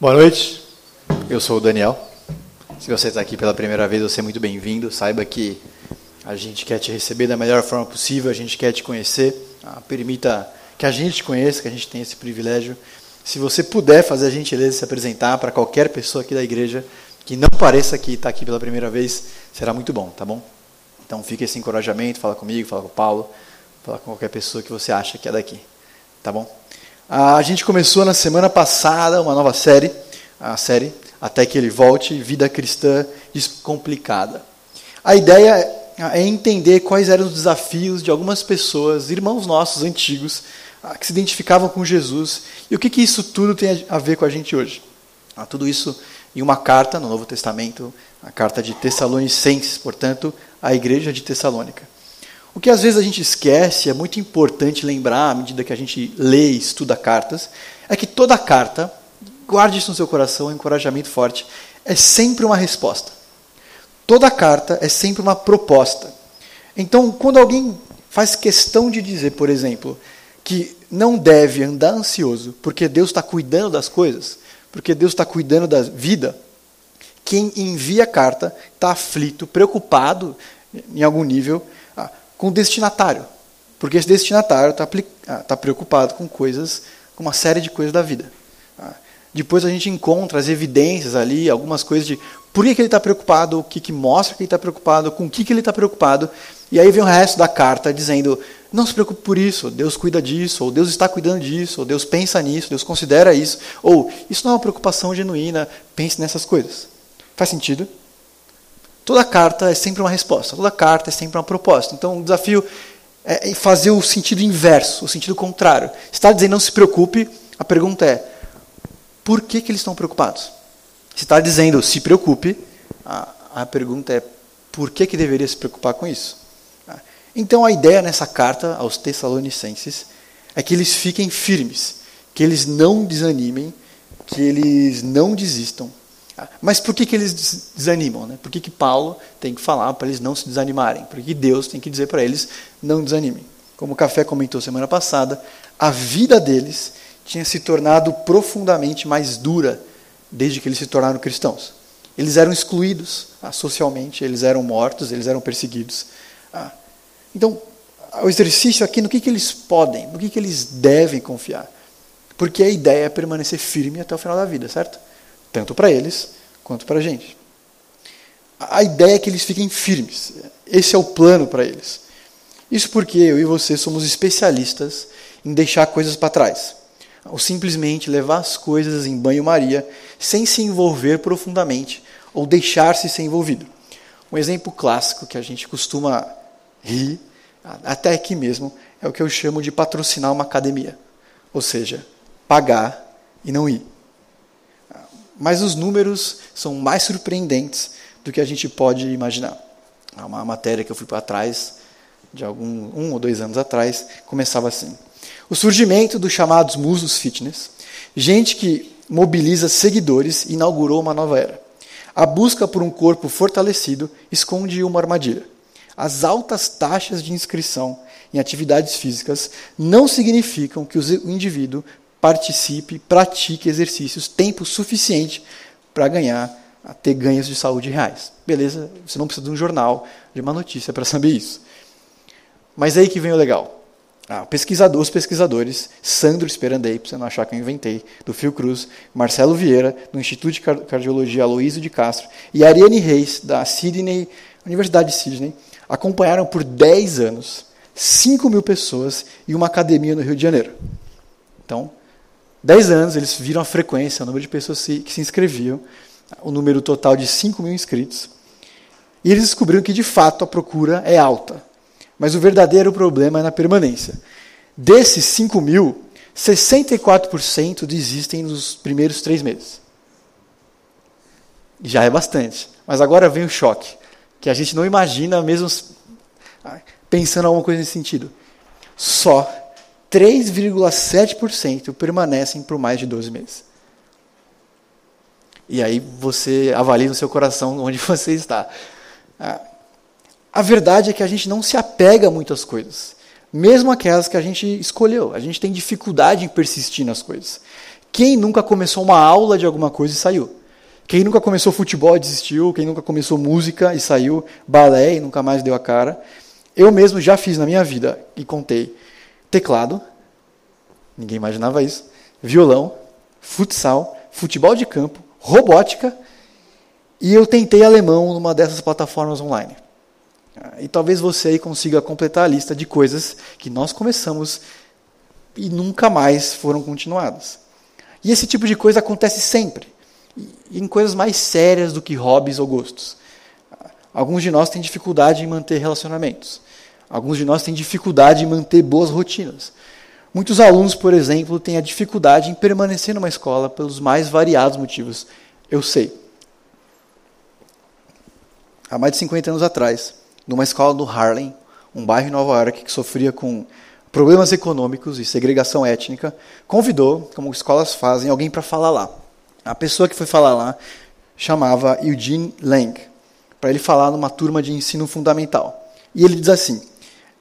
Boa noite, eu sou o Daniel. Se você está aqui pela primeira vez, você é muito bem-vindo. Saiba que a gente quer te receber da melhor forma possível, a gente quer te conhecer. Ah, permita que a gente te conheça, que a gente tenha esse privilégio. Se você puder fazer a gentileza de se apresentar para qualquer pessoa aqui da igreja que não pareça que está aqui pela primeira vez, será muito bom, tá bom? Então fica esse encorajamento, fala comigo, fala com o Paulo, fala com qualquer pessoa que você acha que é daqui, tá bom? A gente começou na semana passada uma nova série, a série Até que Ele Volte, Vida Cristã Descomplicada. A ideia é entender quais eram os desafios de algumas pessoas, irmãos nossos antigos, que se identificavam com Jesus e o que, que isso tudo tem a ver com a gente hoje. Tudo isso em uma carta no Novo Testamento, a carta de Tessalonicenses, portanto, a igreja de Tessalônica. O que às vezes a gente esquece, é muito importante lembrar à medida que a gente lê e estuda cartas, é que toda carta, guarde isso no seu coração, é um encorajamento forte, é sempre uma resposta. Toda carta é sempre uma proposta. Então, quando alguém faz questão de dizer, por exemplo, que não deve andar ansioso porque Deus está cuidando das coisas, porque Deus está cuidando da vida, quem envia a carta está aflito, preocupado, em algum nível, com o destinatário. Porque esse destinatário está ah, tá preocupado com coisas, com uma série de coisas da vida. Ah, depois a gente encontra as evidências ali, algumas coisas de por que, que ele está preocupado, o que, que mostra que ele está preocupado, com o que, que ele está preocupado. E aí vem o resto da carta dizendo: não se preocupe por isso, Deus cuida disso, ou Deus está cuidando disso, ou Deus pensa nisso, Deus considera isso, ou isso não é uma preocupação genuína, pense nessas coisas. Faz sentido? Toda carta é sempre uma resposta, toda carta é sempre uma proposta. Então, o desafio é fazer o sentido inverso, o sentido contrário. Se está dizendo não se preocupe, a pergunta é: por que, que eles estão preocupados? Se está dizendo se preocupe, a, a pergunta é: por que, que deveria se preocupar com isso? Então, a ideia nessa carta aos Tessalonicenses é que eles fiquem firmes, que eles não desanimem, que eles não desistam, mas por que, que eles desanimam? Né? Por que, que Paulo tem que falar para eles não se desanimarem? Por que Deus tem que dizer para eles não desanimem? Como o Café comentou semana passada, a vida deles tinha se tornado profundamente mais dura desde que eles se tornaram cristãos. Eles eram excluídos ah, socialmente, eles eram mortos, eles eram perseguidos. Ah, então, o exercício aqui no que, que eles podem, no que, que eles devem confiar. Porque a ideia é permanecer firme até o final da vida, certo? Tanto para eles quanto para a gente. A ideia é que eles fiquem firmes. Esse é o plano para eles. Isso porque eu e você somos especialistas em deixar coisas para trás. Ou simplesmente levar as coisas em banho-maria sem se envolver profundamente ou deixar-se ser envolvido. Um exemplo clássico que a gente costuma rir, até aqui mesmo, é o que eu chamo de patrocinar uma academia. Ou seja, pagar e não ir. Mas os números são mais surpreendentes do que a gente pode imaginar. Há uma matéria que eu fui para trás, de algum um ou dois anos atrás, começava assim: o surgimento dos chamados musos fitness, gente que mobiliza seguidores, inaugurou uma nova era. A busca por um corpo fortalecido esconde uma armadilha. As altas taxas de inscrição em atividades físicas não significam que o indivíduo participe, pratique exercícios tempo suficiente para ganhar, ter ganhos de saúde reais. Beleza? Você não precisa de um jornal, de uma notícia para saber isso. Mas aí que vem o legal. Ah, pesquisador, os pesquisadores, Sandro Esperandei, para você não achar que eu inventei, do Fiocruz, Marcelo Vieira, do Instituto de Cardiologia Aloysio de Castro, e Ariane Reis, da Sydney, Universidade de Sydney, acompanharam por 10 anos 5 mil pessoas em uma academia no Rio de Janeiro. Então, 10 anos, eles viram a frequência, o número de pessoas que se inscreviam, o número total de 5 mil inscritos. E eles descobriram que, de fato, a procura é alta. Mas o verdadeiro problema é na permanência. Desses 5 mil, 64% desistem nos primeiros três meses. Já é bastante. Mas agora vem o choque, que a gente não imagina mesmo pensando em alguma coisa nesse sentido. Só 3,7% permanecem por mais de 12 meses. E aí você avalia no seu coração onde você está. A verdade é que a gente não se apega a muitas coisas, mesmo aquelas que a gente escolheu. A gente tem dificuldade em persistir nas coisas. Quem nunca começou uma aula de alguma coisa e saiu? Quem nunca começou futebol e desistiu? Quem nunca começou música e saiu? Balé e nunca mais deu a cara? Eu mesmo já fiz na minha vida e contei teclado, ninguém imaginava isso, violão, futsal, futebol de campo, robótica e eu tentei alemão numa dessas plataformas online. E talvez você aí consiga completar a lista de coisas que nós começamos e nunca mais foram continuadas. E esse tipo de coisa acontece sempre, em coisas mais sérias do que hobbies ou gostos. Alguns de nós têm dificuldade em manter relacionamentos. Alguns de nós têm dificuldade em manter boas rotinas. Muitos alunos, por exemplo, têm a dificuldade em permanecer numa escola pelos mais variados motivos. Eu sei. Há mais de 50 anos atrás, numa escola no Harlem, um bairro em Nova York que sofria com problemas econômicos e segregação étnica, convidou, como escolas fazem, alguém para falar lá. A pessoa que foi falar lá chamava Eugene Lang, para ele falar numa turma de ensino fundamental. E ele diz assim: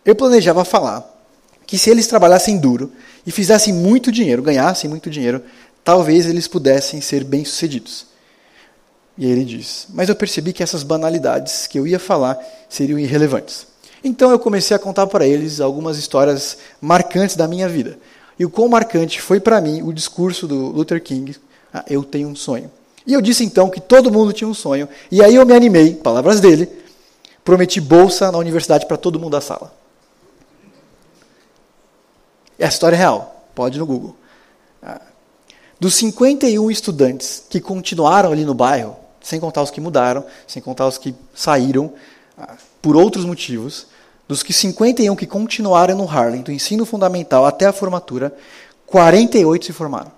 Eu planejava falar que se eles trabalhassem duro e fizessem muito dinheiro, ganhassem muito dinheiro, talvez eles pudessem ser bem-sucedidos. E aí ele diz: Mas eu percebi que essas banalidades que eu ia falar seriam irrelevantes. Então eu comecei a contar para eles algumas histórias marcantes da minha vida. E o quão marcante foi para mim o discurso do Luther King, ah, eu tenho um sonho. E eu disse então que todo mundo tinha um sonho. E aí eu me animei, palavras dele, prometi bolsa na universidade para todo mundo da sala. É a história real, pode ir no Google. Ah, dos 51 estudantes que continuaram ali no bairro, sem contar os que mudaram, sem contar os que saíram, ah, por outros motivos, dos que 51 que continuaram no Harlem, do ensino fundamental até a formatura, 48 se formaram.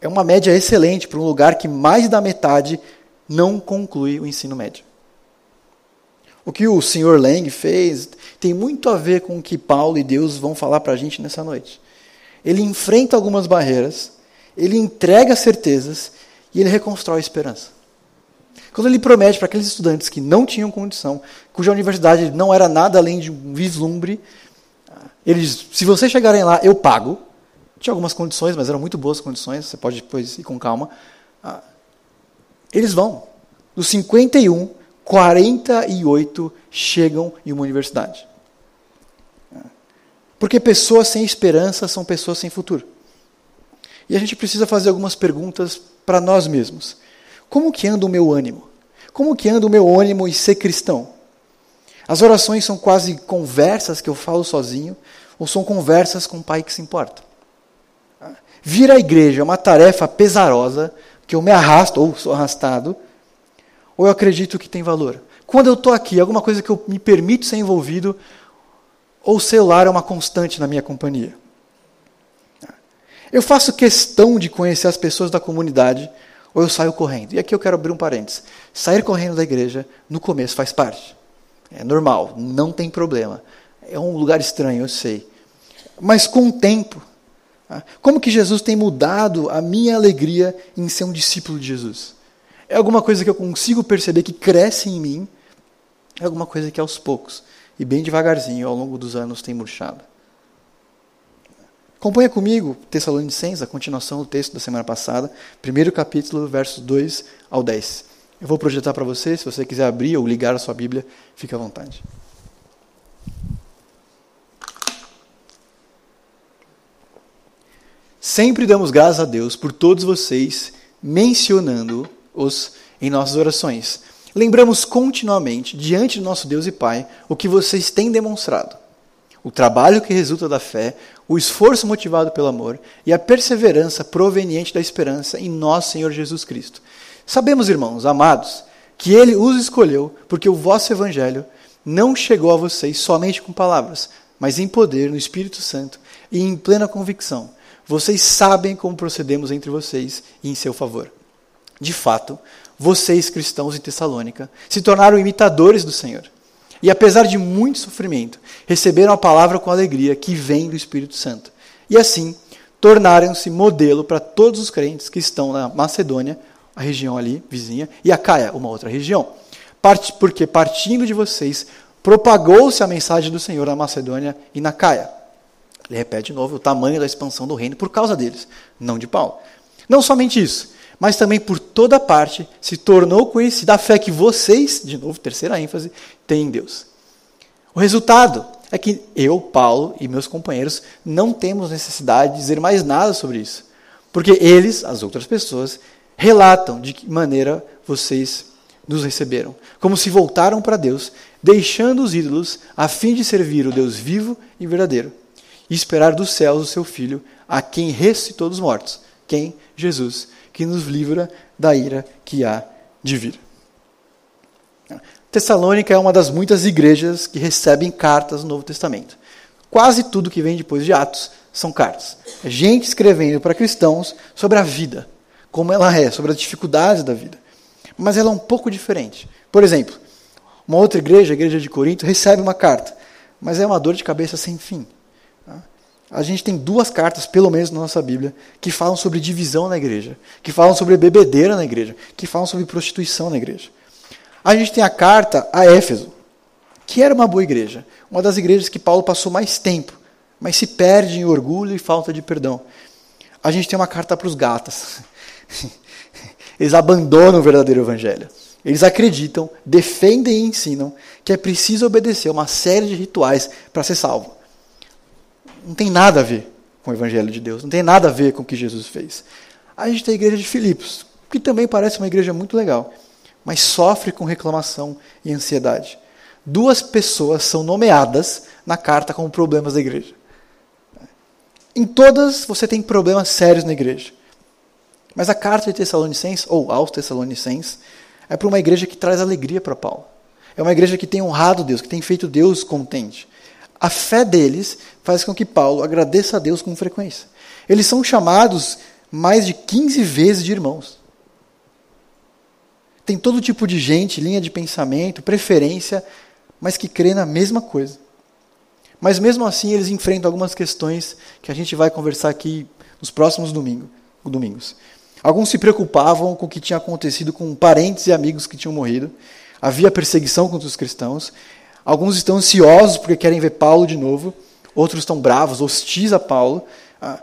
É uma média excelente para um lugar que mais da metade não conclui o ensino médio. O que o Sr. Lang fez tem muito a ver com o que Paulo e Deus vão falar para a gente nessa noite. Ele enfrenta algumas barreiras, ele entrega certezas e ele reconstrói a esperança. Quando ele promete para aqueles estudantes que não tinham condição, cuja universidade não era nada além de um vislumbre, ele diz: se vocês chegarem lá, eu pago. Tinha algumas condições, mas eram muito boas condições, você pode depois ir com calma. Ah, eles vão. Dos 51, 48 chegam em uma universidade. Porque pessoas sem esperança são pessoas sem futuro. E a gente precisa fazer algumas perguntas para nós mesmos. Como que anda o meu ânimo? Como que anda o meu ânimo em ser cristão? As orações são quase conversas que eu falo sozinho, ou são conversas com o pai que se importa? Vir à igreja é uma tarefa pesarosa, que eu me arrasto, ou sou arrastado, ou eu acredito que tem valor? Quando eu estou aqui, alguma coisa que eu me permito ser envolvido, ou o celular é uma constante na minha companhia? Eu faço questão de conhecer as pessoas da comunidade, ou eu saio correndo. E aqui eu quero abrir um parênteses. Sair correndo da igreja, no começo, faz parte. É normal, não tem problema. É um lugar estranho, eu sei. Mas com o tempo, tá? como que Jesus tem mudado a minha alegria em ser um discípulo de Jesus? É alguma coisa que eu consigo perceber que cresce em mim, é alguma coisa que aos poucos, e bem devagarzinho, ao longo dos anos, tem murchado. Acompanha comigo Tessalonicenses, a continuação do texto da semana passada, primeiro capítulo, versos 2 ao 10. Eu vou projetar para você, se você quiser abrir ou ligar a sua Bíblia, fique à vontade. Sempre damos graças a Deus por todos vocês, mencionando-os em nossas orações. Lembramos continuamente, diante do nosso Deus e Pai, o que vocês têm demonstrado o trabalho que resulta da fé, o esforço motivado pelo amor e a perseverança proveniente da esperança em nosso Senhor Jesus Cristo. Sabemos, irmãos, amados, que Ele os escolheu porque o vosso Evangelho não chegou a vocês somente com palavras, mas em poder, no Espírito Santo e em plena convicção. Vocês sabem como procedemos entre vocês e em seu favor. De fato, vocês, cristãos em Tessalônica, se tornaram imitadores do Senhor e apesar de muito sofrimento, receberam a palavra com alegria que vem do Espírito Santo. E assim, tornaram-se modelo para todos os crentes que estão na Macedônia, a região ali vizinha, e a Caia, uma outra região. Porque partindo de vocês, propagou-se a mensagem do Senhor na Macedônia e na Caia. Ele repete de novo o tamanho da expansão do reino por causa deles, não de Paulo. Não somente isso, mas também por toda parte se tornou conhecida a fé que vocês, de novo, terceira ênfase, têm em Deus. O resultado é que eu, Paulo e meus companheiros não temos necessidade de dizer mais nada sobre isso, porque eles, as outras pessoas, relatam de que maneira vocês nos receberam, como se voltaram para Deus, deixando os ídolos a fim de servir o Deus vivo e verdadeiro, e esperar dos céus o seu Filho, a quem ressuscitou dos mortos, quem? Jesus, que nos livra da ira que há de vir. Tessalônica é uma das muitas igrejas que recebem cartas no Novo Testamento. Quase tudo que vem depois de Atos são cartas. É gente escrevendo para cristãos sobre a vida, como ela é, sobre as dificuldades da vida. Mas ela é um pouco diferente. Por exemplo, uma outra igreja, a igreja de Corinto, recebe uma carta, mas é uma dor de cabeça sem fim. A gente tem duas cartas, pelo menos na nossa Bíblia, que falam sobre divisão na igreja, que falam sobre bebedeira na igreja, que falam sobre prostituição na igreja. A gente tem a carta a Éfeso, que era uma boa igreja, uma das igrejas que Paulo passou mais tempo, mas se perde em orgulho e falta de perdão. A gente tem uma carta para os gatas. Eles abandonam o verdadeiro evangelho. Eles acreditam, defendem e ensinam que é preciso obedecer uma série de rituais para ser salvo. Não tem nada a ver com o evangelho de Deus, não tem nada a ver com o que Jesus fez. A gente tem a igreja de Filipos, que também parece uma igreja muito legal mas sofre com reclamação e ansiedade. Duas pessoas são nomeadas na carta como problemas da igreja. Em todas você tem problemas sérios na igreja. Mas a carta de Tessalonicenses, ou aos Tessalonicenses, é para uma igreja que traz alegria para Paulo. É uma igreja que tem honrado Deus, que tem feito Deus contente. A fé deles faz com que Paulo agradeça a Deus com frequência. Eles são chamados mais de 15 vezes de irmãos. Tem todo tipo de gente, linha de pensamento, preferência, mas que crê na mesma coisa. Mas mesmo assim eles enfrentam algumas questões que a gente vai conversar aqui nos próximos domingo, domingos. Alguns se preocupavam com o que tinha acontecido com parentes e amigos que tinham morrido. Havia perseguição contra os cristãos. Alguns estão ansiosos porque querem ver Paulo de novo. Outros estão bravos, hostis a Paulo. Ah,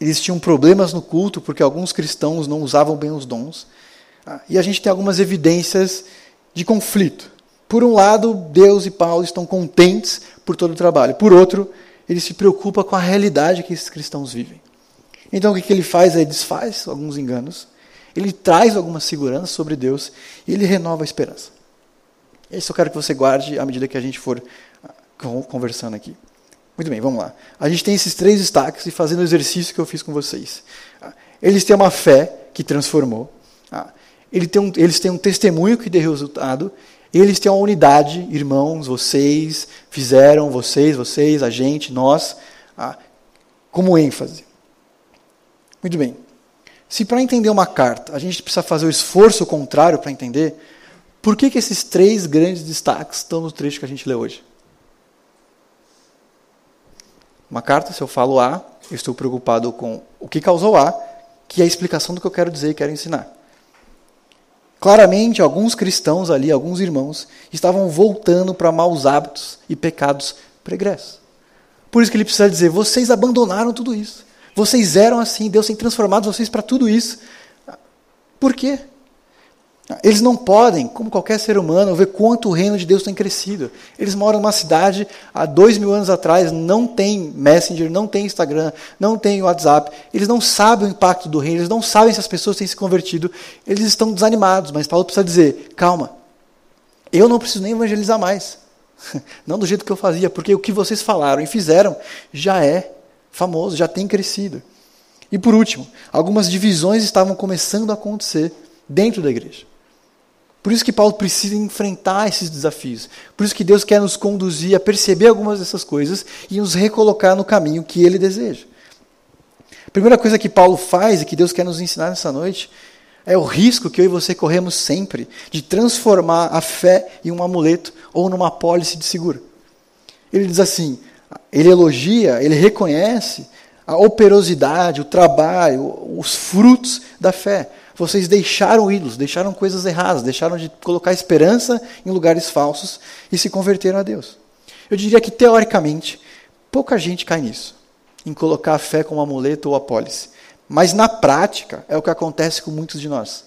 eles tinham problemas no culto porque alguns cristãos não usavam bem os dons. Ah, e a gente tem algumas evidências de conflito. Por um lado, Deus e Paulo estão contentes por todo o trabalho. Por outro, ele se preocupa com a realidade que esses cristãos vivem. Então, o que ele faz? Ele desfaz alguns enganos, ele traz alguma segurança sobre Deus e ele renova a esperança. Isso eu quero que você guarde à medida que a gente for ah, conversando aqui. Muito bem, vamos lá. A gente tem esses três destaques e fazendo o exercício que eu fiz com vocês. Ah, eles têm uma fé que transformou. Um, eles têm um testemunho que deu resultado, eles têm uma unidade, irmãos, vocês fizeram, vocês, vocês, a gente, nós, ah, como ênfase. Muito bem. Se para entender uma carta a gente precisa fazer o esforço contrário para entender, por que, que esses três grandes destaques estão no trecho que a gente lê hoje? Uma carta, se eu falo A, eu estou preocupado com o que causou A, que é a explicação do que eu quero dizer e quero ensinar. Claramente, alguns cristãos ali, alguns irmãos, estavam voltando para maus hábitos e pecados pregressos. Por isso que ele precisa dizer: vocês abandonaram tudo isso. Vocês eram assim, Deus tem transformado vocês para tudo isso. Por quê? Eles não podem, como qualquer ser humano, ver quanto o reino de Deus tem crescido. Eles moram numa cidade, há dois mil anos atrás, não tem Messenger, não tem Instagram, não tem WhatsApp. Eles não sabem o impacto do reino, eles não sabem se as pessoas têm se convertido. Eles estão desanimados, mas Paulo precisa dizer: calma, eu não preciso nem evangelizar mais. Não do jeito que eu fazia, porque o que vocês falaram e fizeram já é famoso, já tem crescido. E por último, algumas divisões estavam começando a acontecer dentro da igreja. Por isso que Paulo precisa enfrentar esses desafios. Por isso que Deus quer nos conduzir a perceber algumas dessas coisas e nos recolocar no caminho que ele deseja. A primeira coisa que Paulo faz e que Deus quer nos ensinar nessa noite é o risco que eu e você corremos sempre de transformar a fé em um amuleto ou numa apólice de seguro. Ele diz assim: ele elogia, ele reconhece a operosidade, o trabalho, os frutos da fé. Vocês deixaram ídolos, deixaram coisas erradas, deixaram de colocar esperança em lugares falsos e se converteram a Deus. Eu diria que, teoricamente, Pouca gente cai nisso, em colocar a fé como amuleto ou apólice. Mas na prática é o que acontece com muitos de nós.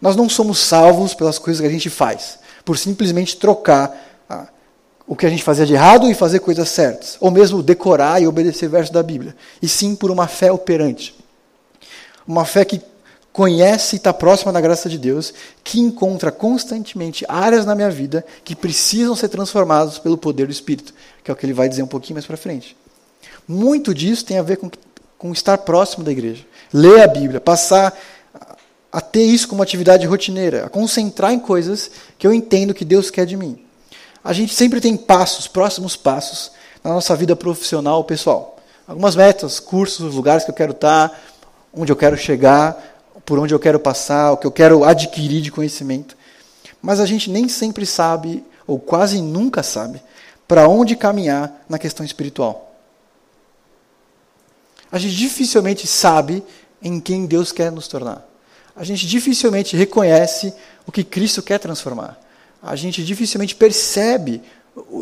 Nós não somos salvos pelas coisas que a gente faz, por simplesmente trocar ah, o que a gente fazia de errado e fazer coisas certas, ou mesmo decorar e obedecer versos da Bíblia, e sim por uma fé operante. Uma fé que conhece e está próxima da graça de Deus, que encontra constantemente áreas na minha vida que precisam ser transformadas pelo poder do Espírito, que é o que ele vai dizer um pouquinho mais para frente. Muito disso tem a ver com, com estar próximo da igreja, ler a Bíblia, passar a ter isso como atividade rotineira, a concentrar em coisas que eu entendo que Deus quer de mim. A gente sempre tem passos, próximos passos, na nossa vida profissional pessoal. Algumas metas, cursos, lugares que eu quero estar, onde eu quero chegar, por onde eu quero passar, o que eu quero adquirir de conhecimento. Mas a gente nem sempre sabe, ou quase nunca sabe, para onde caminhar na questão espiritual. A gente dificilmente sabe em quem Deus quer nos tornar a gente dificilmente reconhece o que Cristo quer transformar. A gente dificilmente percebe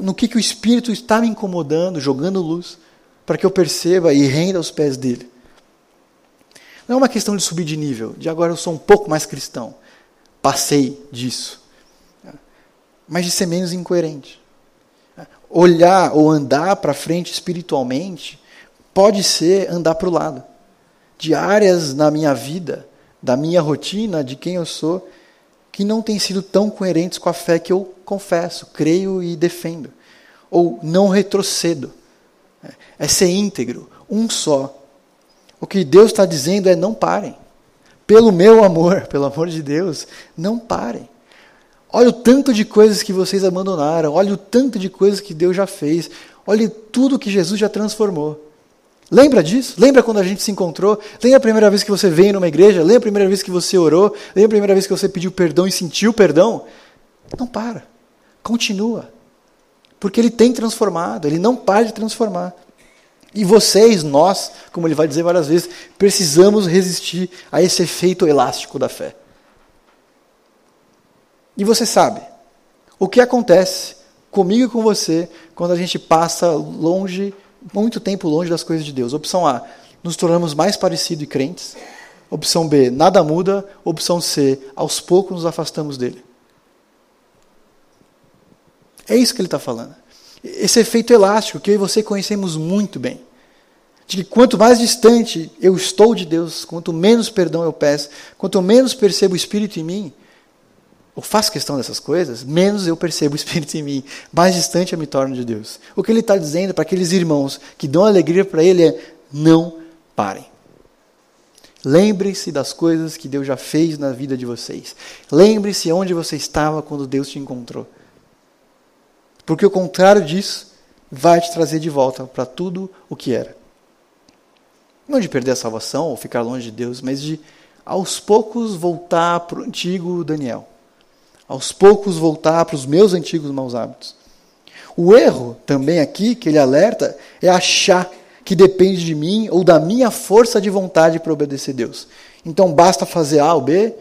no que, que o Espírito está me incomodando, jogando luz, para que eu perceba e renda aos pés dele. Não é uma questão de subir de nível, de agora eu sou um pouco mais cristão. Passei disso. Mas de ser menos incoerente. Olhar ou andar para frente espiritualmente pode ser andar para o lado. De áreas na minha vida da minha rotina, de quem eu sou, que não têm sido tão coerentes com a fé que eu confesso, creio e defendo. Ou não retrocedo. É ser íntegro, um só. O que Deus está dizendo é: não parem. Pelo meu amor, pelo amor de Deus, não parem. Olha o tanto de coisas que vocês abandonaram, olha o tanto de coisas que Deus já fez, olha tudo que Jesus já transformou. Lembra disso? Lembra quando a gente se encontrou? Lembra a primeira vez que você veio numa igreja? Lembra a primeira vez que você orou? Lembra a primeira vez que você pediu perdão e sentiu perdão? Não para. Continua. Porque ele tem transformado, ele não para de transformar. E vocês, nós, como ele vai dizer várias vezes, precisamos resistir a esse efeito elástico da fé. E você sabe o que acontece comigo e com você quando a gente passa longe muito tempo longe das coisas de Deus. Opção A, nos tornamos mais parecidos e crentes. Opção B, nada muda. Opção C, aos poucos nos afastamos dele. É isso que ele está falando. Esse efeito elástico que eu e você conhecemos muito bem. De que quanto mais distante eu estou de Deus, quanto menos perdão eu peço, quanto menos percebo o Espírito em mim, ou faço questão dessas coisas, menos eu percebo o Espírito em mim, mais distante eu me torno de Deus. O que ele está dizendo para aqueles irmãos que dão alegria para ele é: não parem. Lembre-se das coisas que Deus já fez na vida de vocês. Lembre-se onde você estava quando Deus te encontrou. Porque o contrário disso vai te trazer de volta para tudo o que era. Não de perder a salvação ou ficar longe de Deus, mas de aos poucos voltar para o antigo Daniel aos poucos voltar para os meus antigos maus hábitos. O erro também aqui que ele alerta é achar que depende de mim ou da minha força de vontade para obedecer Deus. Então basta fazer A ou B,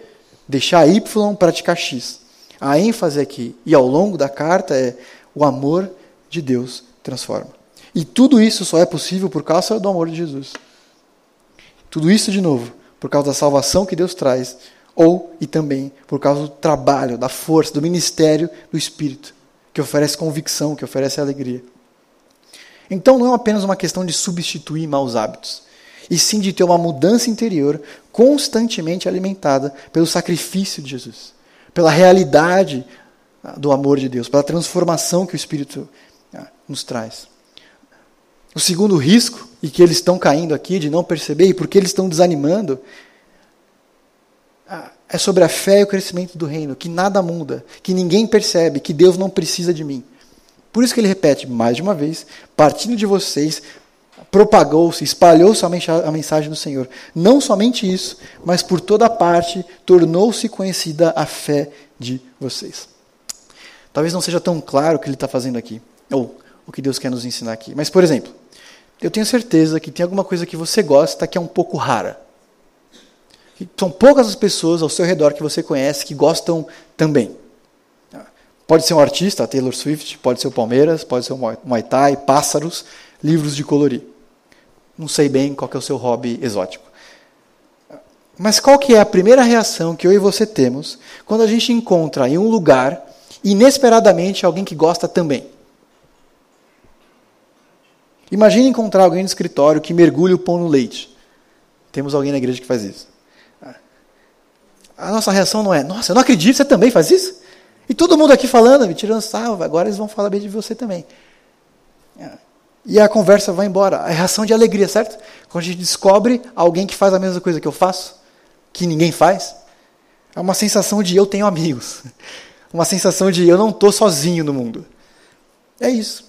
deixar Y, praticar X. A ênfase aqui e ao longo da carta é o amor de Deus transforma. E tudo isso só é possível por causa do amor de Jesus. Tudo isso, de novo, por causa da salvação que Deus traz ou e também por causa do trabalho, da força, do ministério do Espírito, que oferece convicção, que oferece alegria. Então não é apenas uma questão de substituir maus hábitos, e sim de ter uma mudança interior constantemente alimentada pelo sacrifício de Jesus, pela realidade do amor de Deus, pela transformação que o Espírito ah, nos traz. O segundo risco, e que eles estão caindo aqui de não perceber, e porque eles estão desanimando, é sobre a fé e o crescimento do reino, que nada muda, que ninguém percebe, que Deus não precisa de mim. Por isso que ele repete mais de uma vez: partindo de vocês, propagou-se, espalhou-se a mensagem do Senhor. Não somente isso, mas por toda parte tornou-se conhecida a fé de vocês. Talvez não seja tão claro o que ele está fazendo aqui, ou o que Deus quer nos ensinar aqui. Mas, por exemplo, eu tenho certeza que tem alguma coisa que você gosta que é um pouco rara. São poucas as pessoas ao seu redor que você conhece que gostam também. Pode ser um artista, Taylor Swift, pode ser o Palmeiras, pode ser o Muay Thai, pássaros, livros de colorir. Não sei bem qual é o seu hobby exótico. Mas qual que é a primeira reação que eu e você temos quando a gente encontra em um lugar, inesperadamente, alguém que gosta também? Imagine encontrar alguém no escritório que mergulha o pão no leite. Temos alguém na igreja que faz isso. A nossa reação não é, nossa, eu não acredito, você também faz isso? E todo mundo aqui falando, me tirando salva, agora eles vão falar bem de você também. E a conversa vai embora. A reação de alegria, certo? Quando a gente descobre alguém que faz a mesma coisa que eu faço, que ninguém faz, é uma sensação de eu tenho amigos. Uma sensação de eu não estou sozinho no mundo. É isso.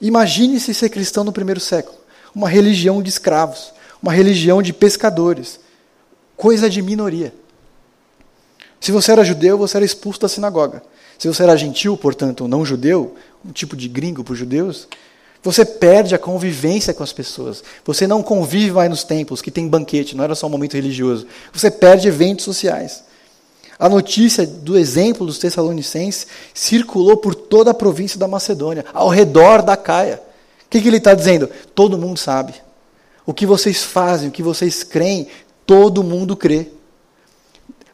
Imagine-se ser cristão no primeiro século. Uma religião de escravos. Uma religião de pescadores. Coisa de minoria. Se você era judeu, você era expulso da sinagoga. Se você era gentil, portanto, não judeu, um tipo de gringo para os judeus, você perde a convivência com as pessoas. Você não convive mais nos templos, que tem banquete, não era só um momento religioso. Você perde eventos sociais. A notícia do exemplo dos Tessalonicenses circulou por toda a província da Macedônia, ao redor da Caia. O que, que ele está dizendo? Todo mundo sabe. O que vocês fazem, o que vocês creem, todo mundo crê.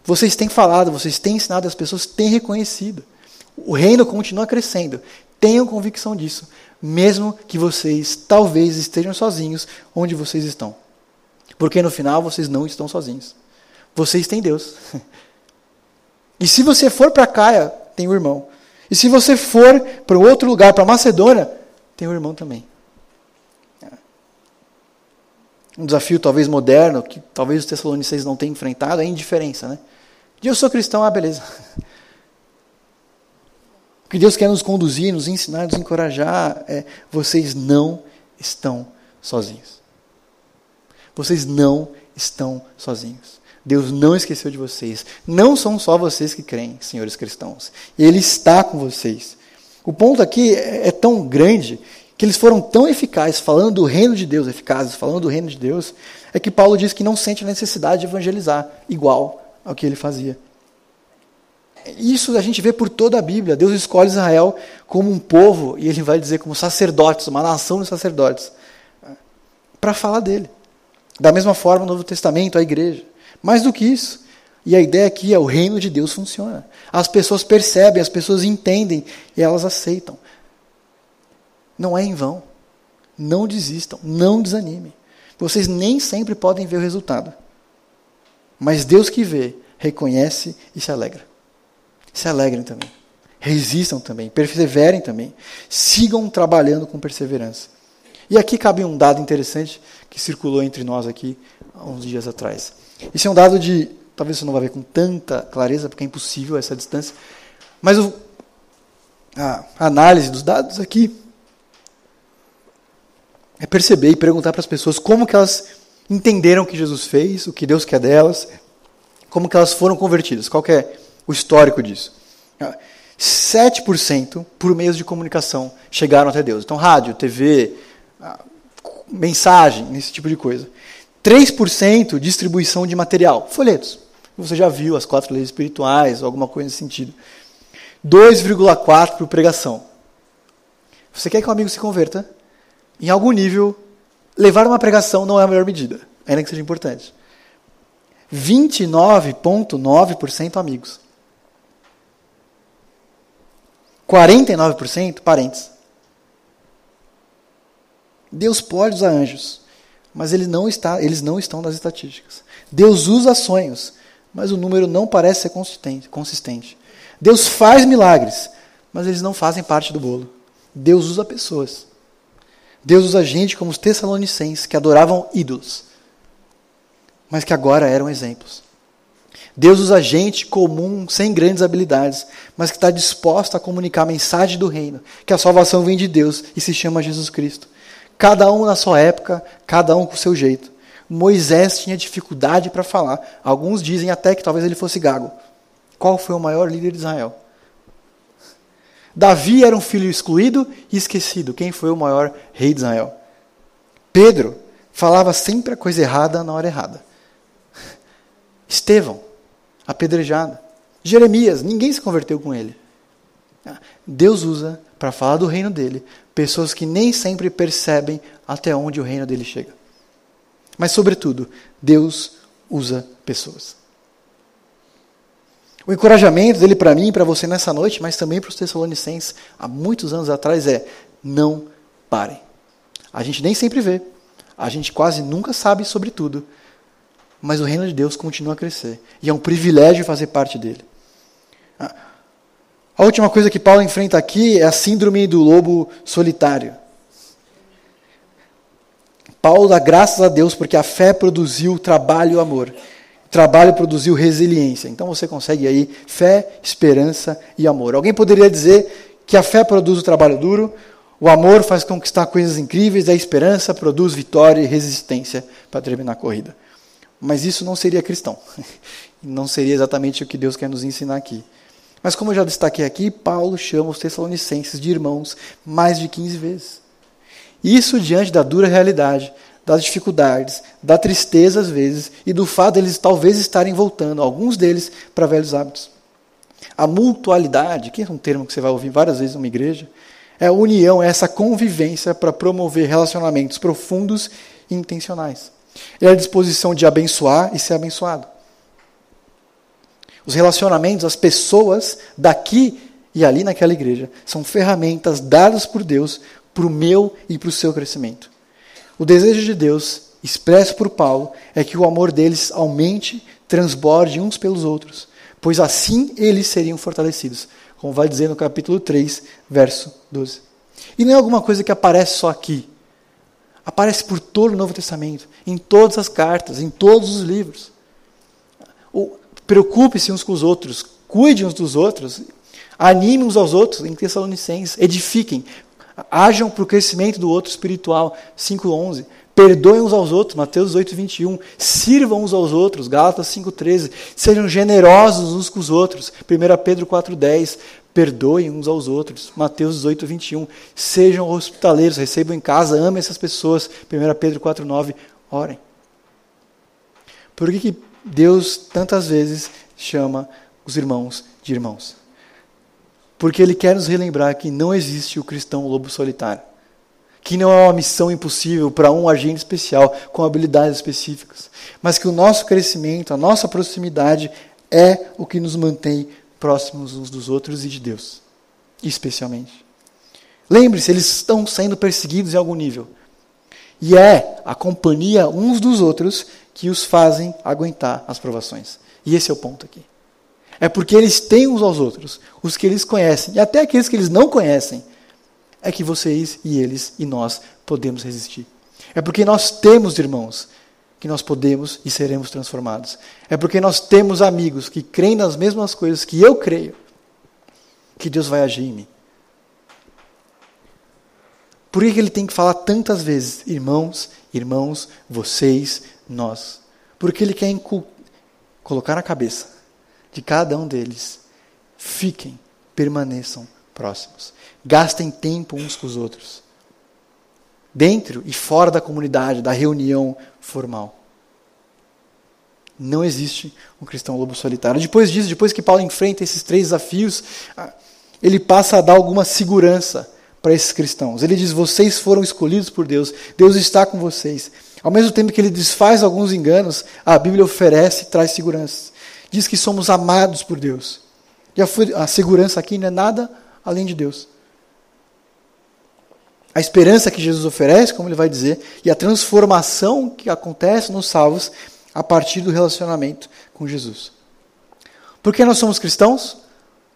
Vocês têm falado, vocês têm ensinado, as pessoas têm reconhecido. O reino continua crescendo. Tenham convicção disso mesmo que vocês talvez estejam sozinhos onde vocês estão. Porque no final vocês não estão sozinhos. Vocês têm Deus. E se você for para Caia, tem o irmão. E se você for para outro lugar, para Macedônia, tem o irmão também. Um desafio talvez moderno, que talvez os tessalonicenses não tenham enfrentado, é a indiferença. Né? De eu sou cristão, ah, beleza. O que Deus quer nos conduzir, nos ensinar, nos encorajar é: vocês não estão sozinhos. Vocês não estão sozinhos. Deus não esqueceu de vocês. Não são só vocês que creem, senhores cristãos. Ele está com vocês. O ponto aqui é, é tão grande que eles foram tão eficazes, falando do reino de Deus, eficazes, falando do reino de Deus, é que Paulo diz que não sente a necessidade de evangelizar, igual ao que ele fazia. Isso a gente vê por toda a Bíblia. Deus escolhe Israel como um povo, e ele vai dizer como sacerdotes, uma nação de sacerdotes, para falar dele. Da mesma forma, no Novo Testamento, a igreja. Mais do que isso. E a ideia aqui é o reino de Deus funciona. As pessoas percebem, as pessoas entendem e elas aceitam. Não é em vão. Não desistam, não desanimem. Vocês nem sempre podem ver o resultado. Mas Deus que vê, reconhece e se alegra se alegrem também. Resistam também, perseverem também. Sigam trabalhando com perseverança. E aqui cabe um dado interessante que circulou entre nós aqui há uns dias atrás. Esse é um dado de, talvez você não vá ver com tanta clareza, porque é impossível essa distância, mas o, a análise dos dados aqui é perceber e perguntar para as pessoas como que elas entenderam o que Jesus fez, o que Deus quer delas, como que elas foram convertidas. Qual é o histórico disso. 7% por meios de comunicação chegaram até Deus. Então, rádio, TV, mensagem, esse tipo de coisa. 3% distribuição de material, folhetos. Você já viu as quatro leis espirituais, alguma coisa nesse sentido. 2,4% por pregação. Você quer que um amigo se converta? Em algum nível, levar uma pregação não é a melhor medida, ainda que seja importante. 29,9% amigos. 49% parentes. Deus pode usar anjos, mas ele não está, eles não estão nas estatísticas. Deus usa sonhos, mas o número não parece ser consistente. Deus faz milagres, mas eles não fazem parte do bolo. Deus usa pessoas. Deus usa gente como os tessalonicenses, que adoravam ídolos, mas que agora eram exemplos. Deus usa gente comum, sem grandes habilidades, mas que está disposta a comunicar a mensagem do reino, que a salvação vem de Deus e se chama Jesus Cristo. Cada um na sua época, cada um com o seu jeito. Moisés tinha dificuldade para falar. Alguns dizem até que talvez ele fosse gago. Qual foi o maior líder de Israel? Davi era um filho excluído e esquecido. Quem foi o maior rei de Israel? Pedro falava sempre a coisa errada na hora errada. Estevão apedrejada. Jeremias, ninguém se converteu com ele. Deus usa para falar do reino dele pessoas que nem sempre percebem até onde o reino dele chega. Mas, sobretudo, Deus usa pessoas. O encorajamento dele para mim e para você nessa noite, mas também para os Tessalonicenses, há muitos anos atrás, é: não parem. A gente nem sempre vê, a gente quase nunca sabe sobre tudo, mas o reino de Deus continua a crescer e é um privilégio fazer parte dele. A última coisa que Paulo enfrenta aqui é a síndrome do lobo solitário. Paulo dá graças a Deus porque a fé produziu trabalho e amor. Trabalho produziu resiliência. Então você consegue aí fé, esperança e amor. Alguém poderia dizer que a fé produz o trabalho duro, o amor faz conquistar coisas incríveis, a esperança produz vitória e resistência para terminar a corrida. Mas isso não seria cristão. Não seria exatamente o que Deus quer nos ensinar aqui. Mas como eu já destaquei aqui, Paulo chama os Tessalonicenses de irmãos mais de 15 vezes. Isso diante da dura realidade, das dificuldades, da tristeza às vezes e do fato de eles talvez estarem voltando, alguns deles, para velhos hábitos. A mutualidade, que é um termo que você vai ouvir várias vezes numa igreja, é a união, é essa convivência para promover relacionamentos profundos e intencionais. É a disposição de abençoar e ser abençoado. Os relacionamentos, as pessoas daqui e ali naquela igreja são ferramentas dadas por Deus para o meu e para o seu crescimento. O desejo de Deus, expresso por Paulo, é que o amor deles aumente, transborde uns pelos outros, pois assim eles seriam fortalecidos, como vai dizer no capítulo 3, verso 12. E não é alguma coisa que aparece só aqui. Aparece por todo o Novo Testamento, em todas as cartas, em todos os livros. Preocupe-se uns com os outros, cuide uns dos outros, anime uns aos outros em Tessalonicenses, edifiquem, Hajam para o crescimento do outro espiritual. 5.11. Perdoem uns aos outros. Mateus 8.21. Sirvam uns aos outros. Gálatas 5.13. Sejam generosos uns com os outros. 1 Pedro 4.10. Perdoem uns aos outros. Mateus 18, 21. Sejam hospitaleiros, recebam em casa, amem essas pessoas. 1 Pedro 4, 9. Orem. Por que, que Deus tantas vezes chama os irmãos de irmãos? Porque ele quer nos relembrar que não existe o cristão lobo solitário. Que não é uma missão impossível para um agente especial com habilidades específicas. Mas que o nosso crescimento, a nossa proximidade é o que nos mantém próximos uns dos outros e de Deus. Especialmente. Lembre-se, eles estão sendo perseguidos em algum nível. E é a companhia uns dos outros que os fazem aguentar as provações. E esse é o ponto aqui. É porque eles têm uns aos outros, os que eles conhecem, e até aqueles que eles não conhecem, é que vocês e eles e nós podemos resistir. É porque nós temos irmãos que nós podemos e seremos transformados. É porque nós temos amigos que creem nas mesmas coisas que eu creio, que Deus vai agir em mim. Por que ele tem que falar tantas vezes, irmãos, irmãos, vocês, nós? Porque ele quer colocar na cabeça de cada um deles. Fiquem, permaneçam próximos. Gastem tempo uns com os outros. Dentro e fora da comunidade, da reunião formal. Não existe um cristão lobo solitário. Depois disso, depois que Paulo enfrenta esses três desafios, ele passa a dar alguma segurança para esses cristãos. Ele diz: Vocês foram escolhidos por Deus, Deus está com vocês. Ao mesmo tempo que ele desfaz alguns enganos, a Bíblia oferece e traz segurança diz que somos amados por Deus. E a, a segurança aqui não é nada além de Deus. A esperança que Jesus oferece, como ele vai dizer, e a transformação que acontece nos salvos a partir do relacionamento com Jesus. Por que nós somos cristãos?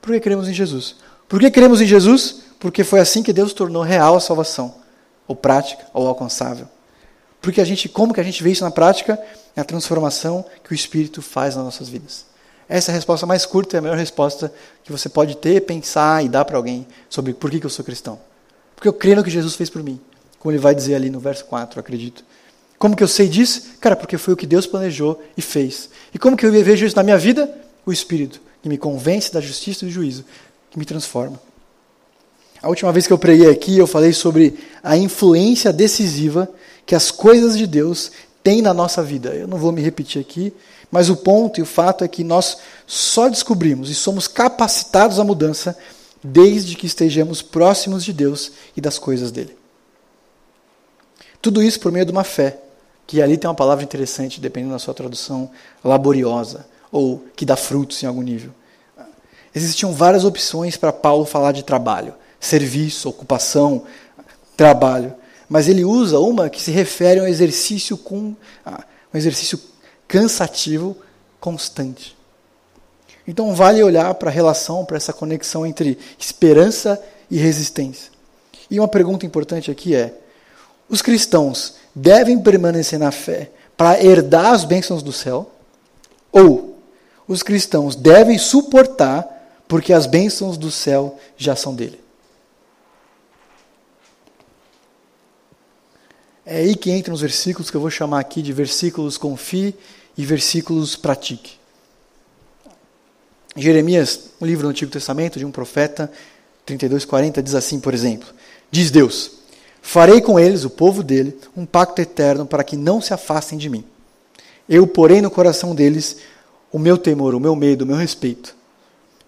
Porque cremos em Jesus. Por que cremos em Jesus? Porque foi assim que Deus tornou real a salvação, ou prática, ou alcançável. Porque a gente, como que a gente vê isso na prática? É a transformação que o Espírito faz nas nossas vidas. Essa é a resposta mais curta e a melhor resposta que você pode ter, pensar e dar para alguém sobre por que, que eu sou cristão. Porque eu creio no que Jesus fez por mim. Como ele vai dizer ali no verso 4, acredito. Como que eu sei disso? Cara, porque foi o que Deus planejou e fez. E como que eu vejo isso na minha vida? O Espírito, que me convence da justiça e do juízo, que me transforma. A última vez que eu preguei aqui, eu falei sobre a influência decisiva que as coisas de Deus têm na nossa vida. Eu não vou me repetir aqui, mas o ponto e o fato é que nós só descobrimos e somos capacitados à mudança desde que estejamos próximos de Deus e das coisas dele. Tudo isso por meio de uma fé, que ali tem uma palavra interessante, dependendo da sua tradução, laboriosa, ou que dá frutos em algum nível. Existiam várias opções para Paulo falar de trabalho: serviço, ocupação, trabalho. Mas ele usa uma que se refere a um exercício com um exercício cansativo constante. Então vale olhar para a relação, para essa conexão entre esperança e resistência. E uma pergunta importante aqui é: os cristãos devem permanecer na fé para herdar as bênçãos do céu? Ou os cristãos devem suportar porque as bênçãos do céu já são dele? É aí que entram os versículos que eu vou chamar aqui de versículos confie e versículos pratique. Jeremias, um livro do Antigo Testamento de um profeta, 32:40 diz assim, por exemplo: Diz Deus: Farei com eles, o povo dele, um pacto eterno para que não se afastem de mim. Eu porei no coração deles o meu temor, o meu medo, o meu respeito,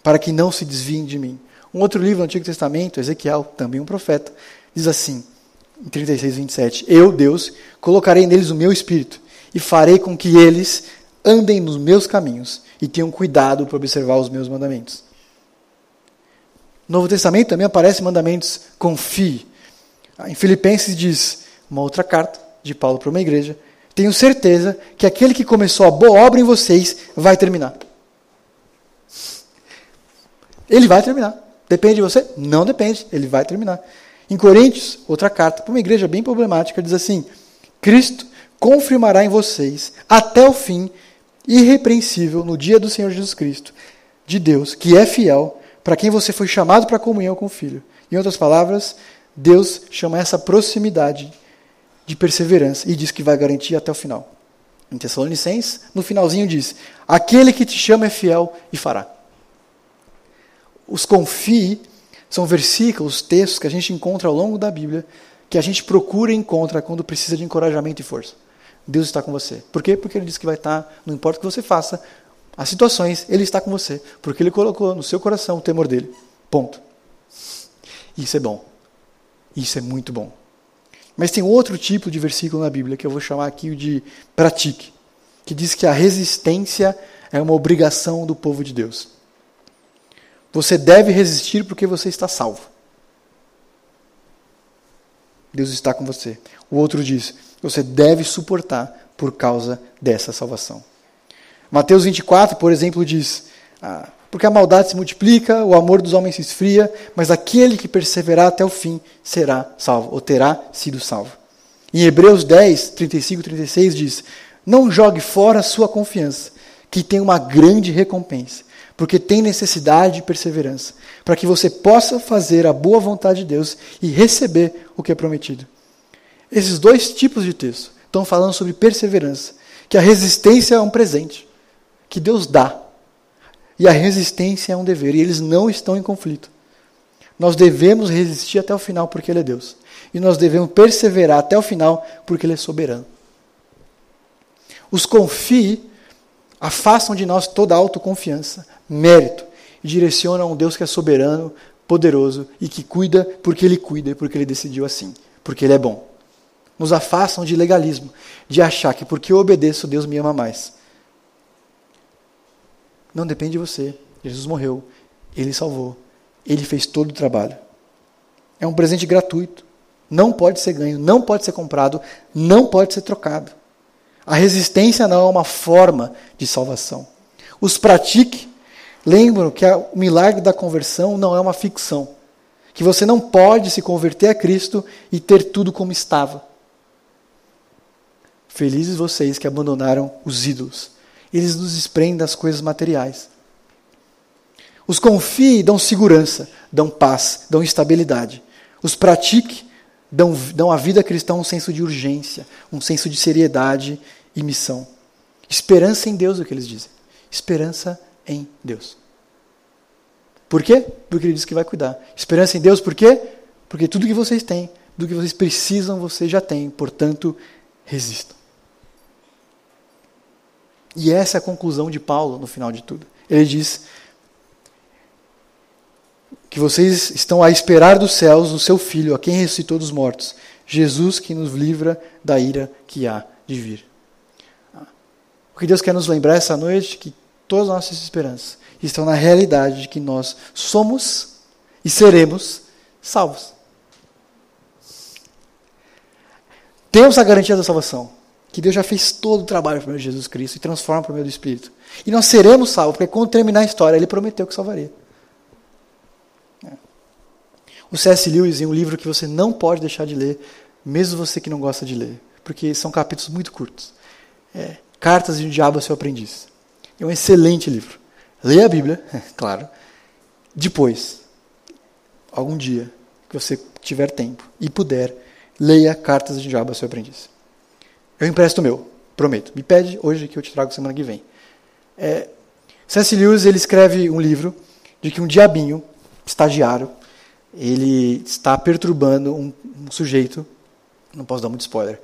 para que não se desviem de mim. Um outro livro do Antigo Testamento, Ezequiel, também um profeta, diz assim, 36, 27, Eu, Deus, colocarei neles o meu espírito e farei com que eles andem nos meus caminhos e tenham cuidado para observar os meus mandamentos. No Novo Testamento também aparecem mandamentos confie. Ah, em Filipenses diz, uma outra carta de Paulo para uma igreja, tenho certeza que aquele que começou a boa obra em vocês vai terminar. Ele vai terminar. Depende de você? Não depende, ele vai terminar. Em Coríntios, outra carta para uma igreja bem problemática, diz assim: Cristo confirmará em vocês até o fim irrepreensível no dia do Senhor Jesus Cristo, de Deus, que é fiel, para quem você foi chamado para a comunhão com o Filho. Em outras palavras, Deus chama essa proximidade de perseverança e diz que vai garantir até o final. Em Tessalonicenses, no finalzinho diz: Aquele que te chama é fiel e fará. Os confie são versículos, textos que a gente encontra ao longo da Bíblia, que a gente procura e encontra quando precisa de encorajamento e força. Deus está com você. Por quê? Porque Ele diz que vai estar, não importa o que você faça, as situações, Ele está com você. Porque Ele colocou no seu coração o temor dele. Ponto. Isso é bom. Isso é muito bom. Mas tem outro tipo de versículo na Bíblia que eu vou chamar aqui de pratique, que diz que a resistência é uma obrigação do povo de Deus. Você deve resistir porque você está salvo. Deus está com você. O outro diz: você deve suportar por causa dessa salvação. Mateus 24, por exemplo, diz: ah, Porque a maldade se multiplica, o amor dos homens se esfria, mas aquele que perseverar até o fim será salvo, ou terá sido salvo. Em Hebreus 10, 35 e 36 diz: Não jogue fora a sua confiança, que tem uma grande recompensa, porque tem necessidade de perseverança, para que você possa fazer a boa vontade de Deus e receber o que é prometido. Esses dois tipos de texto estão falando sobre perseverança, que a resistência é um presente que Deus dá. E a resistência é um dever, e eles não estão em conflito. Nós devemos resistir até o final porque Ele é Deus. E nós devemos perseverar até o final porque Ele é soberano. Os confie afastam de nós toda autoconfiança, mérito, e direcionam a um Deus que é soberano, poderoso e que cuida porque Ele cuida e porque Ele decidiu assim, porque Ele é bom nos afastam de legalismo, de achar que porque eu obedeço, Deus me ama mais. Não depende de você. Jesus morreu, ele salvou, ele fez todo o trabalho. É um presente gratuito. Não pode ser ganho, não pode ser comprado, não pode ser trocado. A resistência não é uma forma de salvação. Os pratique, lembram que o milagre da conversão não é uma ficção. Que você não pode se converter a Cristo e ter tudo como estava. Felizes vocês que abandonaram os ídolos. Eles nos desprendem das coisas materiais. Os confie dão segurança, dão paz, dão estabilidade. Os pratique dão, dão à vida cristã um senso de urgência, um senso de seriedade e missão. Esperança em Deus é o que eles dizem. Esperança em Deus. Por quê? Porque ele diz que vai cuidar. Esperança em Deus, por quê? Porque tudo que vocês têm, do que vocês precisam, vocês já têm. Portanto, resistam. E essa é a conclusão de Paulo no final de tudo. Ele diz: que vocês estão a esperar dos céus o seu Filho, a quem ressuscitou dos mortos, Jesus que nos livra da ira que há de vir. O que Deus quer nos lembrar essa noite é que todas as nossas esperanças estão na realidade de que nós somos e seremos salvos. Temos a garantia da salvação, que Deus já fez todo o trabalho por meio de Jesus Cristo e transforma por meio do Espírito. E nós seremos salvos, porque quando terminar a história, Ele prometeu que salvaria. O C.S. Lewis, em um livro que você não pode deixar de ler, mesmo você que não gosta de ler, porque são capítulos muito curtos. É, Cartas de um Diabo ao Seu Aprendiz. É um excelente livro. Leia a Bíblia, claro. Depois, algum dia que você tiver tempo e puder, leia Cartas de um Diabo ao Seu Aprendiz. Eu empresto o meu, prometo. Me pede hoje que eu te trago semana que vem. É, C.S. Lewis ele escreve um livro de que um diabinho, estagiário, ele está perturbando um, um sujeito, não posso dar muito spoiler,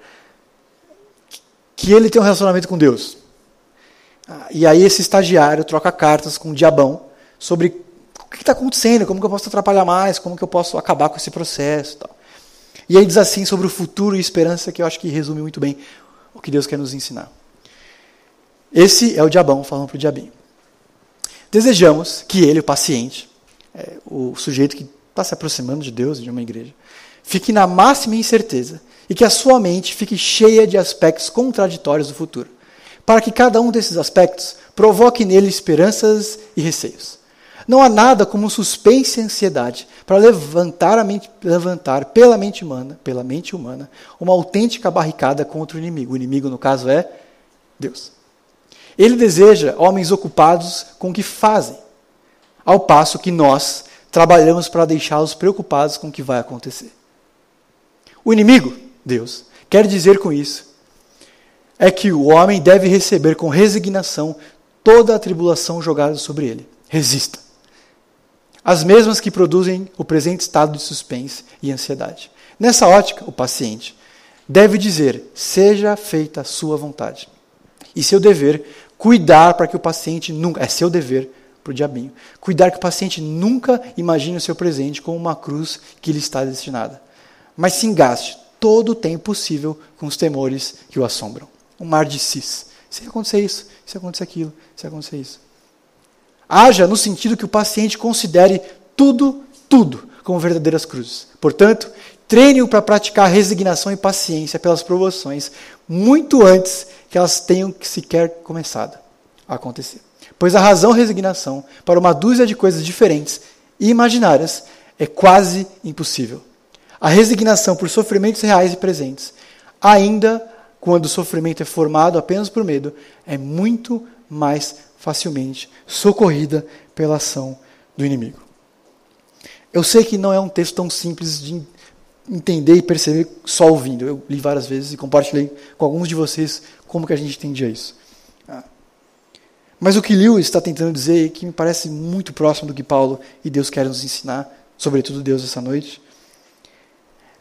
que ele tem um relacionamento com Deus. Ah, e aí esse estagiário troca cartas com o diabão sobre o que está acontecendo, como que eu posso atrapalhar mais, como que eu posso acabar com esse processo. Tal. E aí diz assim sobre o futuro e esperança, que eu acho que resume muito bem o que Deus quer nos ensinar. Esse é o diabão falando para o diabinho. Desejamos que ele, o paciente, é, o sujeito que está se aproximando de Deus, de uma igreja, fique na máxima incerteza e que a sua mente fique cheia de aspectos contraditórios do futuro, para que cada um desses aspectos provoque nele esperanças e receios. Não há nada como suspense e ansiedade para levantar, a mente, levantar pela mente humana, pela mente humana, uma autêntica barricada contra o inimigo. O inimigo, no caso, é Deus. Ele deseja homens ocupados com o que fazem, ao passo que nós trabalhamos para deixá-los preocupados com o que vai acontecer. O inimigo, Deus, quer dizer com isso é que o homem deve receber com resignação toda a tribulação jogada sobre ele. Resista. As mesmas que produzem o presente estado de suspense e ansiedade. Nessa ótica, o paciente deve dizer: seja feita a sua vontade. E seu dever, cuidar para que o paciente nunca. É seu dever para o diabinho. Cuidar que o paciente nunca imagine o seu presente como uma cruz que lhe está destinada. Mas se engaste todo o tempo possível com os temores que o assombram. Um mar de cis. Se acontecer isso, se acontecer aquilo, se acontecer isso. Haja no sentido que o paciente considere tudo, tudo como verdadeiras cruzes. Portanto, treine-o para praticar resignação e paciência pelas provações muito antes que elas tenham sequer começado a acontecer. Pois a razão resignação para uma dúzia de coisas diferentes e imaginárias é quase impossível. A resignação por sofrimentos reais e presentes, ainda quando o sofrimento é formado apenas por medo, é muito mais facilmente socorrida pela ação do inimigo. Eu sei que não é um texto tão simples de entender e perceber só ouvindo. Eu li várias vezes e compartilhei com alguns de vocês como que a gente entendia isso. Mas o que Lewis está tentando dizer, que me parece muito próximo do que Paulo e Deus querem nos ensinar, sobretudo Deus essa noite,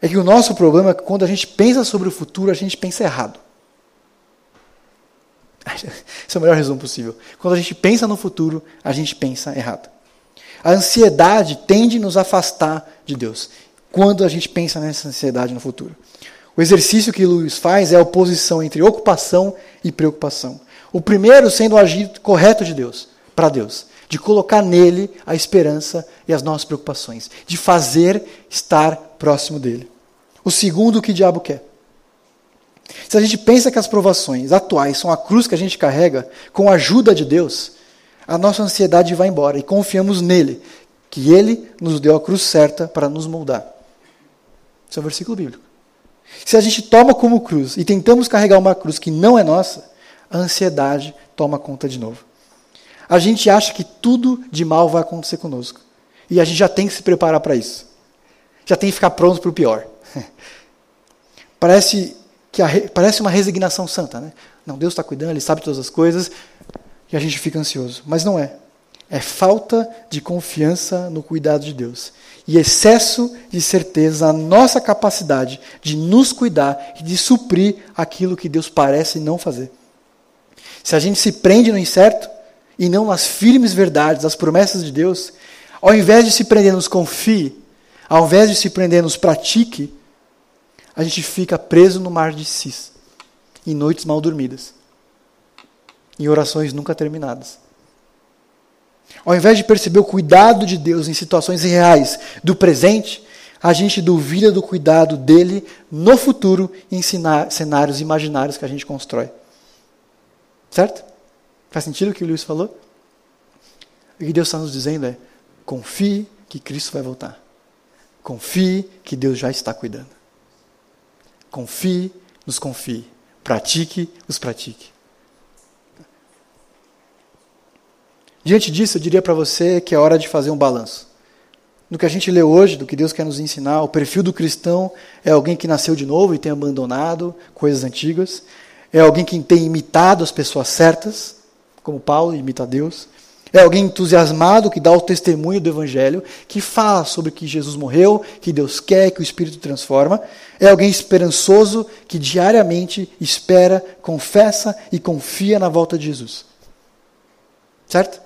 é que o nosso problema é que quando a gente pensa sobre o futuro, a gente pensa errado. Esse é o melhor resumo possível. Quando a gente pensa no futuro, a gente pensa errado. A ansiedade tende a nos afastar de Deus quando a gente pensa nessa ansiedade no futuro. O exercício que Lewis faz é a oposição entre ocupação e preocupação. O primeiro sendo o agir correto de Deus, para Deus, de colocar nele a esperança e as nossas preocupações, de fazer estar próximo dele. O segundo, o que o diabo quer? Se a gente pensa que as provações atuais são a cruz que a gente carrega, com a ajuda de Deus, a nossa ansiedade vai embora e confiamos nele, que ele nos deu a cruz certa para nos moldar. Esse é um versículo bíblico. Se a gente toma como cruz e tentamos carregar uma cruz que não é nossa, a ansiedade toma conta de novo. A gente acha que tudo de mal vai acontecer conosco. E a gente já tem que se preparar para isso. Já tem que ficar pronto para o pior. parece, que a, parece uma resignação santa, né? Não, Deus está cuidando, Ele sabe todas as coisas, e a gente fica ansioso. Mas não é. É falta de confiança no cuidado de Deus. E excesso de certeza na nossa capacidade de nos cuidar e de suprir aquilo que Deus parece não fazer. Se a gente se prende no incerto e não nas firmes verdades, das promessas de Deus, Ao invés de se prender nos confie, ao invés de se prender nos pratique, a gente fica preso no mar de cis, em noites mal dormidas, em orações nunca terminadas. Ao invés de perceber o cuidado de Deus em situações reais do presente, a gente duvida do cuidado dele no futuro em cenários imaginários que a gente constrói. Certo? Faz sentido o que o Luiz falou? O que Deus está nos dizendo é: confie que Cristo vai voltar. Confie que Deus já está cuidando. Confie, nos confie. Pratique, os pratique. Diante disso, eu diria para você que é hora de fazer um balanço. No que a gente lê hoje, do que Deus quer nos ensinar, o perfil do cristão é alguém que nasceu de novo e tem abandonado coisas antigas. É alguém que tem imitado as pessoas certas, como Paulo imita Deus. É alguém entusiasmado que dá o testemunho do Evangelho, que fala sobre que Jesus morreu, que Deus quer, que o Espírito transforma. É alguém esperançoso que diariamente espera, confessa e confia na volta de Jesus. Certo?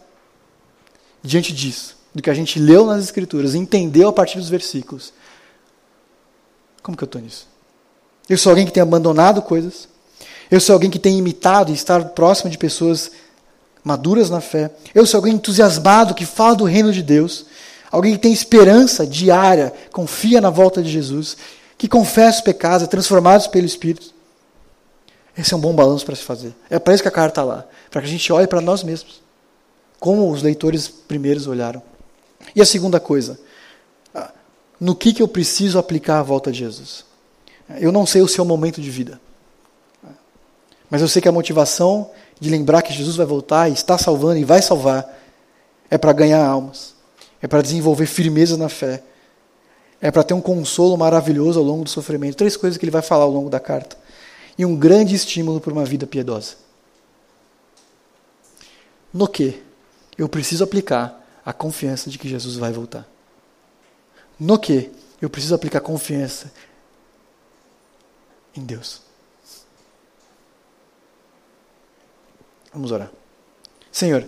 Diante disso, do que a gente leu nas Escrituras, entendeu a partir dos versículos, como que eu estou nisso? Eu sou alguém que tem abandonado coisas. Eu sou alguém que tem imitado e estar próximo de pessoas maduras na fé. Eu sou alguém entusiasmado que fala do reino de Deus. Alguém que tem esperança diária, confia na volta de Jesus, que confessa os pecados, é transformado pelo Espírito. Esse é um bom balanço para se fazer. É para isso que a carta está lá. Para que a gente olhe para nós mesmos. Como os leitores primeiros olharam. E a segunda coisa, no que, que eu preciso aplicar a volta de Jesus? Eu não sei o seu momento de vida. Mas eu sei que a motivação de lembrar que Jesus vai voltar e está salvando e vai salvar é para ganhar almas, é para desenvolver firmeza na fé, é para ter um consolo maravilhoso ao longo do sofrimento. Três coisas que ele vai falar ao longo da carta. E um grande estímulo para uma vida piedosa. No que eu preciso aplicar a confiança de que Jesus vai voltar. No que eu preciso aplicar confiança em Deus. Vamos orar. Senhor,